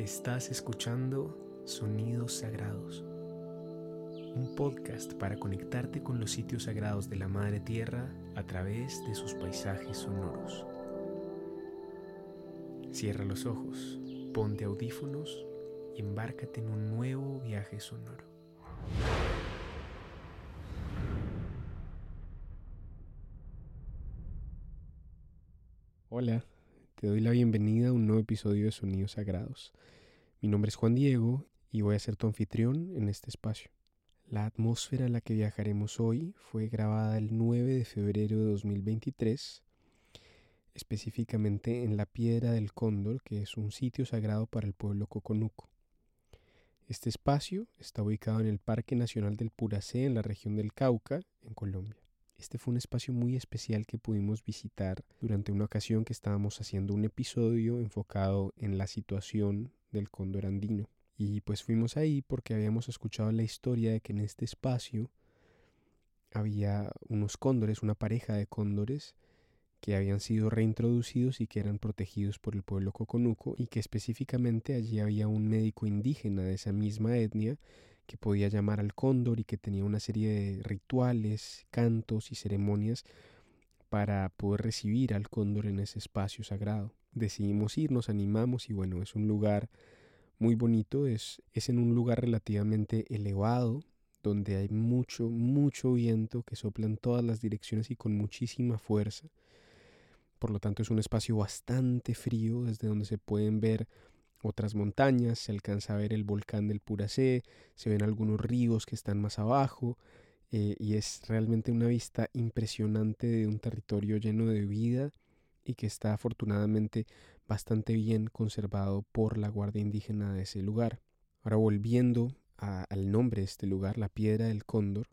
Estás escuchando Sonidos Sagrados, un podcast para conectarte con los sitios sagrados de la Madre Tierra a través de sus paisajes sonoros. Cierra los ojos, ponte audífonos y embárcate en un nuevo viaje sonoro. Hola, te doy la bienvenida a un nuevo episodio de Sonidos Sagrados. Mi nombre es Juan Diego y voy a ser tu anfitrión en este espacio. La atmósfera en la que viajaremos hoy fue grabada el 9 de febrero de 2023, específicamente en la Piedra del Cóndor, que es un sitio sagrado para el pueblo coconuco. Este espacio está ubicado en el Parque Nacional del Puracé en la región del Cauca, en Colombia. Este fue un espacio muy especial que pudimos visitar durante una ocasión que estábamos haciendo un episodio enfocado en la situación del cóndor andino. Y pues fuimos ahí porque habíamos escuchado la historia de que en este espacio había unos cóndores, una pareja de cóndores que habían sido reintroducidos y que eran protegidos por el pueblo coconuco y que específicamente allí había un médico indígena de esa misma etnia que podía llamar al cóndor y que tenía una serie de rituales, cantos y ceremonias para poder recibir al cóndor en ese espacio sagrado. Decidimos ir, nos animamos y bueno, es un lugar muy bonito, es, es en un lugar relativamente elevado, donde hay mucho, mucho viento que sopla en todas las direcciones y con muchísima fuerza. Por lo tanto es un espacio bastante frío desde donde se pueden ver otras montañas, se alcanza a ver el volcán del Puracé, se ven algunos ríos que están más abajo eh, y es realmente una vista impresionante de un territorio lleno de vida y que está afortunadamente bastante bien conservado por la Guardia Indígena de ese lugar. Ahora volviendo al nombre de este lugar, la Piedra del Cóndor,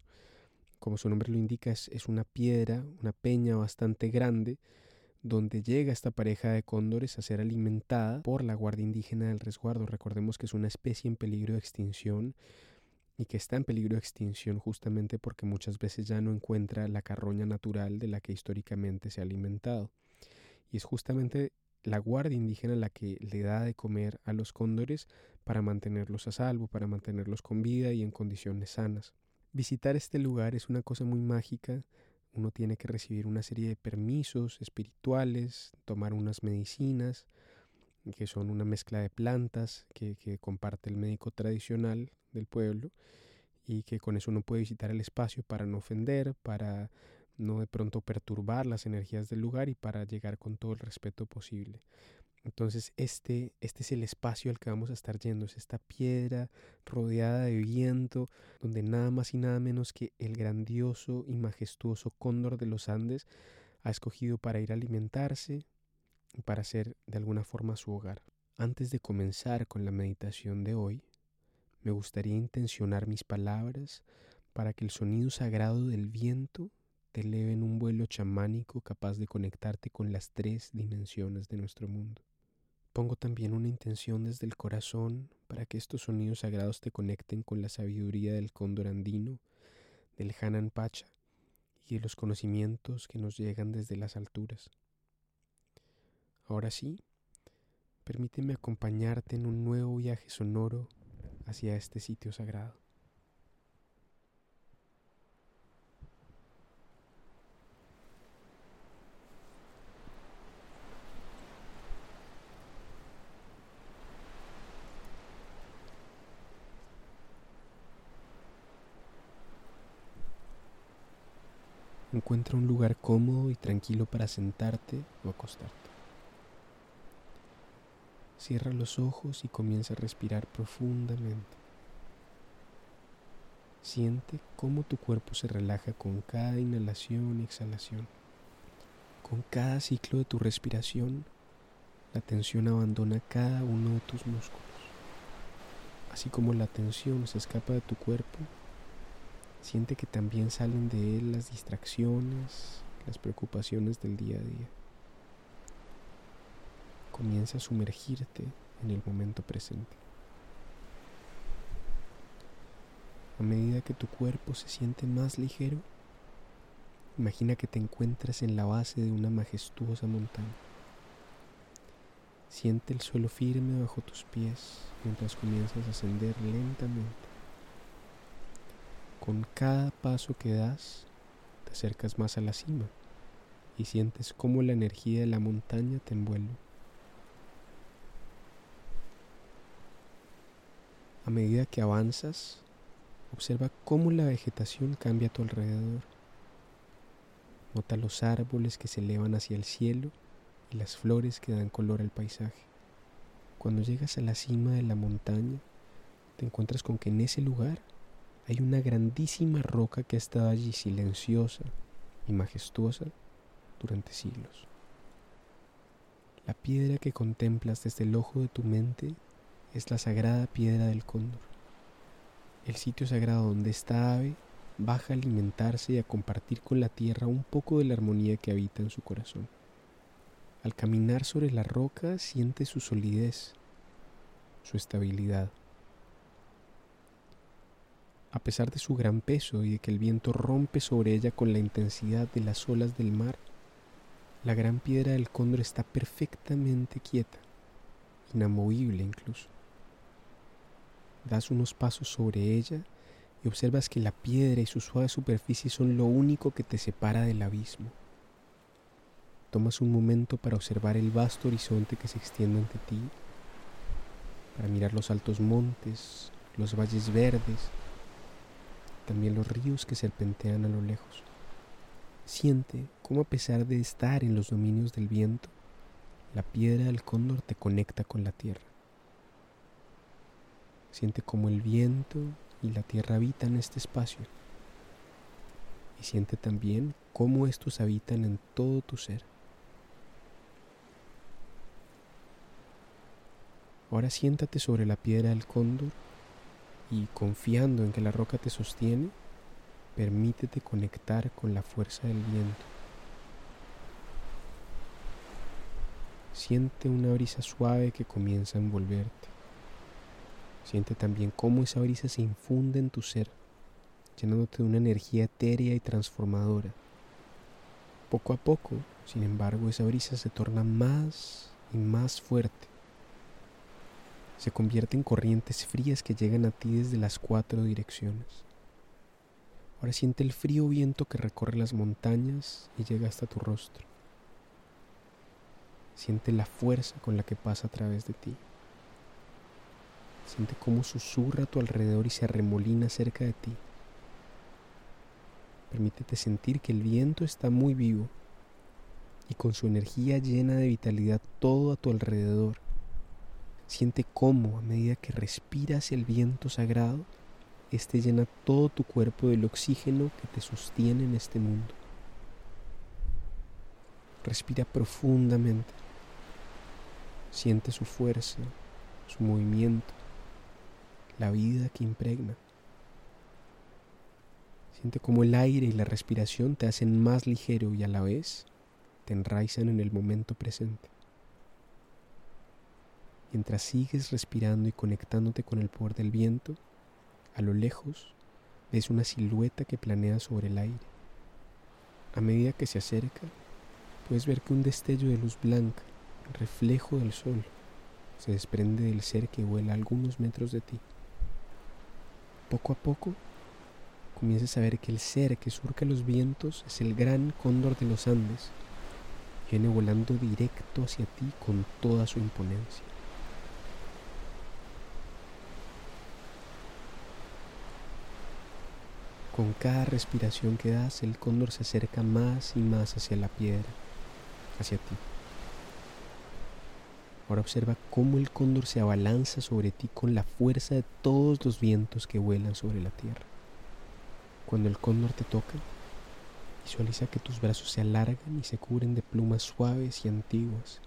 como su nombre lo indica, es una piedra, una peña bastante grande, donde llega esta pareja de cóndores a ser alimentada por la Guardia Indígena del Resguardo. Recordemos que es una especie en peligro de extinción y que está en peligro de extinción justamente porque muchas veces ya no encuentra la carroña natural de la que históricamente se ha alimentado. Y es justamente la Guardia Indígena la que le da de comer a los cóndores para mantenerlos a salvo, para mantenerlos con vida y en condiciones sanas. Visitar este lugar es una cosa muy mágica, uno tiene que recibir una serie de permisos espirituales, tomar unas medicinas, que son una mezcla de plantas que, comparte el médico tradicional del pueblo y que con eso uno puede visitar el espacio para no ofender, para no de pronto perturbar las energías del lugar y para llegar con todo el respeto posible. Entonces este, este es el espacio al que vamos a estar yendo, es esta piedra rodeada de viento, donde nada más y nada menos que el grandioso y majestuoso cóndor de los Andes ha escogido para ir a alimentarse para ser de alguna forma su hogar. Antes de comenzar con la meditación de hoy, me gustaría intencionar mis palabras para que el sonido sagrado del viento te eleve en un vuelo chamánico capaz de conectarte con las tres dimensiones de nuestro mundo. Pongo también una intención desde el corazón para que estos sonidos sagrados te conecten con la sabiduría del cóndor andino, del Hanan Pacha y de los conocimientos que nos llegan desde las alturas. Ahora sí, permíteme acompañarte en un nuevo viaje sonoro hacia este sitio sagrado. Encuentra un lugar cómodo y tranquilo para sentarte o acostarte. Cierra los ojos y comienza a respirar profundamente. Siente cómo tu cuerpo se relaja con cada inhalación y exhalación. Con cada ciclo de tu respiración, la tensión abandona cada uno de tus músculos. Así como la tensión se escapa de tu cuerpo, Siente que también salen de él las distracciones, las preocupaciones del día a día. Comienza a sumergirte en el momento presente. A medida que tu cuerpo se siente más ligero, imagina que te encuentras en la base de una majestuosa montaña. Siente el suelo firme bajo tus pies mientras comienzas a ascender lentamente. Con cada paso que das, te acercas más a la cima y sientes cómo la energía de la montaña te envuelve. A medida que avanzas, observa cómo la vegetación cambia a tu alrededor. Nota los árboles que se elevan hacia el cielo y las flores que dan color al paisaje. Cuando llegas a la cima de la montaña, te encuentras con que en ese lugar hay una grandísima roca que ha estado allí silenciosa y majestuosa durante siglos. La piedra que contemplas desde el ojo de tu mente es la sagrada piedra del cóndor, el sitio sagrado donde esta ave baja a alimentarse y a compartir con la tierra un poco de la armonía que habita en su corazón. Al caminar sobre la roca siente su solidez, su estabilidad. A pesar de su gran peso y de que el viento rompe sobre ella con la intensidad de las olas del mar, la gran piedra del cóndor está perfectamente quieta, inamovible incluso. Das unos pasos sobre ella y observas que la piedra y su suave superficie son lo único que te separa del abismo. Tomas un momento para observar el vasto horizonte que se extiende ante ti, para mirar los altos montes, los valles verdes, también los ríos que serpentean a lo lejos. Siente cómo a pesar de estar en los dominios del viento, la piedra del cóndor te conecta con la tierra. Siente cómo el viento y la tierra habitan este espacio. Y siente también cómo estos habitan en todo tu ser. Ahora siéntate sobre la piedra del cóndor y confiando en que la roca te sostiene, Permítete conectar con la fuerza del viento. Siente una brisa suave que comienza a envolverte. Siente también cómo esa brisa se infunde en tu ser, llenándote de una energía etérea y transformadora. Poco a poco, sin embargo, esa brisa se torna más y más fuerte. Se convierte en corrientes frías que llegan a ti desde las cuatro direcciones. Ahora siente el frío viento que recorre las montañas y llega hasta tu rostro. Siente la fuerza con la que pasa a través de ti. Siente cómo susurra a tu alrededor y se arremolina cerca de ti. Permítete sentir que el viento está muy vivo y con su energía llena de vitalidad todo a tu alrededor. Siente cómo a medida que respiras el viento sagrado, este llena todo tu cuerpo del oxígeno que te sostiene en este mundo. Respira profundamente. Siente su fuerza, su movimiento, la vida que impregna. Siente como el aire y la respiración te hacen más ligero y a la vez te enraizan en el momento presente. Mientras sigues respirando y conectándote con el poder del viento, a lo lejos ves una silueta que planea sobre el aire. A medida que se acerca, puedes ver que un destello de luz blanca, reflejo del sol, se desprende del ser que vuela algunos metros de ti. Poco a poco, comienzas a ver que el ser que surca los vientos es el gran cóndor de los Andes. Viene volando directo hacia ti con toda su imponencia. Con cada respiración que das, el cóndor se acerca más y más hacia la piedra, hacia ti. Ahora observa cómo el cóndor se abalanza sobre ti con la fuerza de todos los vientos que vuelan sobre la tierra. Cuando el cóndor te toca, visualiza que tus brazos se alargan y se cubren de plumas suaves y antiguas.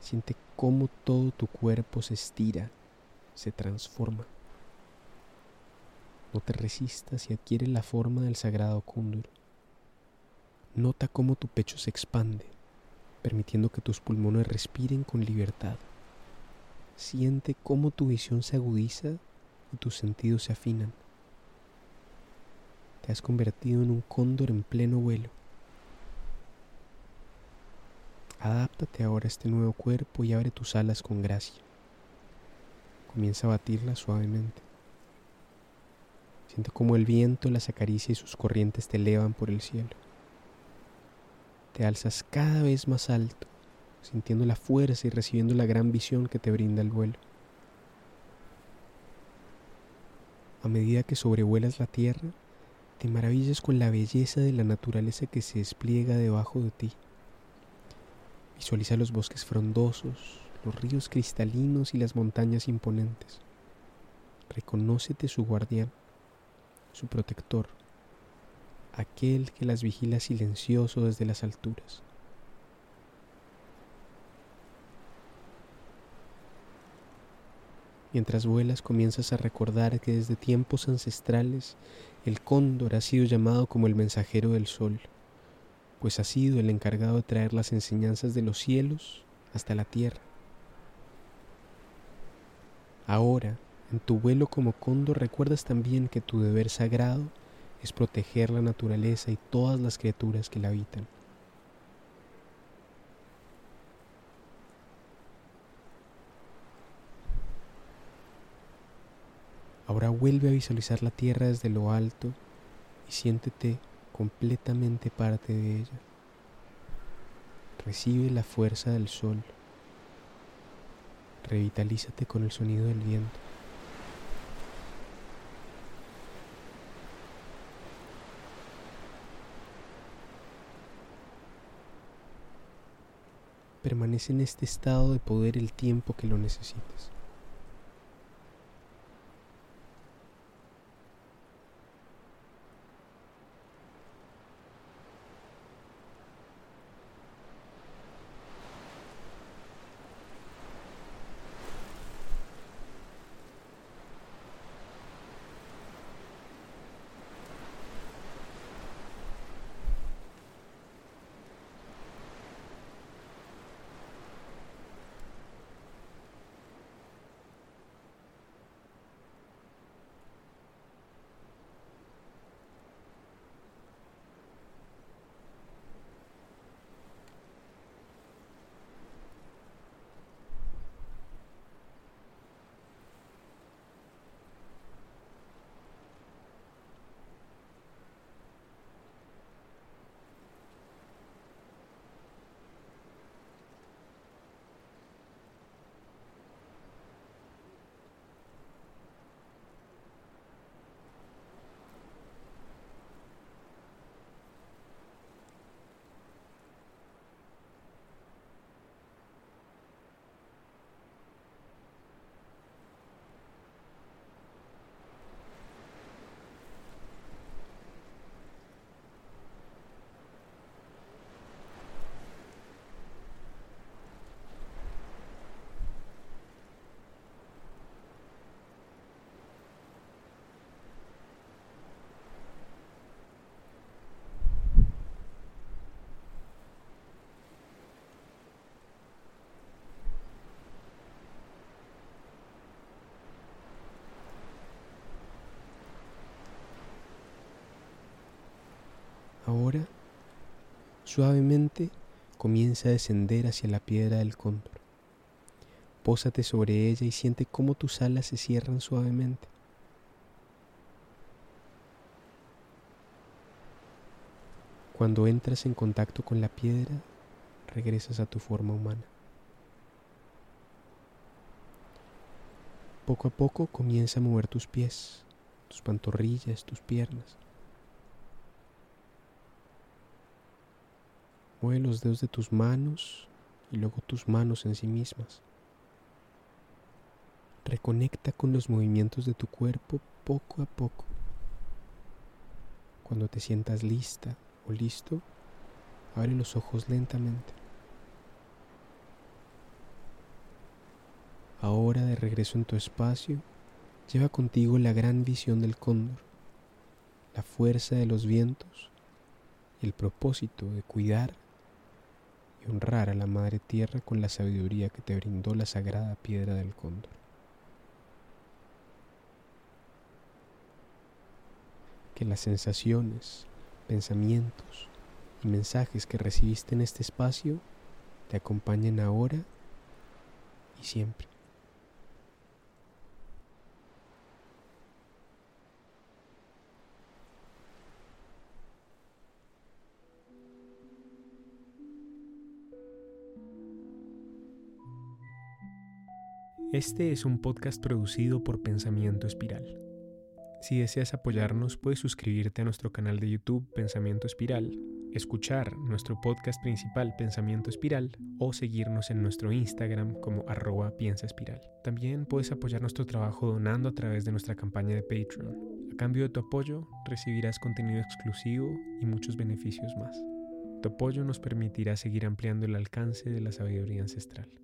Siente cómo todo tu cuerpo se estira, se transforma. No te resistas y adquiere la forma del sagrado cóndor. Nota cómo tu pecho se expande, permitiendo que tus pulmones respiren con libertad. Siente cómo tu visión se agudiza y tus sentidos se afinan. Te has convertido en un cóndor en pleno vuelo. Adáptate ahora a este nuevo cuerpo y abre tus alas con gracia. Comienza a batirlas suavemente. Siente cómo el viento las acaricia y sus corrientes te elevan por el cielo. Te alzas cada vez más alto, sintiendo la fuerza y recibiendo la gran visión que te brinda el vuelo. A medida que sobrevuelas la tierra, te maravillas con la belleza de la naturaleza que se despliega debajo de ti. Visualiza los bosques frondosos, los ríos cristalinos y las montañas imponentes. Reconócete su guardián, su protector, aquel que las vigila silencioso desde las alturas. Mientras vuelas comienzas a recordar que desde tiempos ancestrales el cóndor ha sido llamado como el mensajero del sol, pues ha sido el encargado de traer las enseñanzas de los cielos hasta la tierra. Ahora, en tu vuelo como cóndor, recuerdas también que tu deber sagrado es proteger la naturaleza y todas las criaturas que la habitan. Ahora vuelve a visualizar la tierra desde lo alto y siéntete completamente parte de ella. Recibe la fuerza del sol. Revitalízate con el sonido del viento. Permanece en este estado de poder el tiempo que lo necesites. Ahora, suavemente, comienza a descender hacia la piedra del cóndor. Pósate sobre ella y siente cómo tus alas se cierran suavemente. Cuando entras en contacto con la piedra, regresas a tu forma humana. Poco a poco comienza a mover tus pies, tus pantorrillas, tus piernas. Mueve los dedos de tus manos y luego tus manos en sí mismas. Reconecta con los movimientos de tu cuerpo poco a poco. Cuando te sientas lista o listo, abre los ojos lentamente. Ahora de regreso en tu espacio, lleva contigo la gran visión del cóndor, la fuerza de los vientos y el propósito de cuidar honrar a la Madre Tierra con la sabiduría que te brindó la sagrada piedra del cóndor. Que las sensaciones, pensamientos y mensajes que recibiste en este espacio te acompañen ahora y siempre. Este es un podcast producido por Pensamiento Espiral. Si deseas apoyarnos, puedes suscribirte a nuestro canal de YouTube Pensamiento Espiral, escuchar nuestro podcast principal Pensamiento Espiral o seguirnos en nuestro Instagram como arroba piensa espiral. También puedes apoyar nuestro trabajo donando a través de nuestra campaña de Patreon. A cambio de tu apoyo, recibirás contenido exclusivo y muchos beneficios más. Tu apoyo nos permitirá seguir ampliando el alcance de la sabiduría ancestral.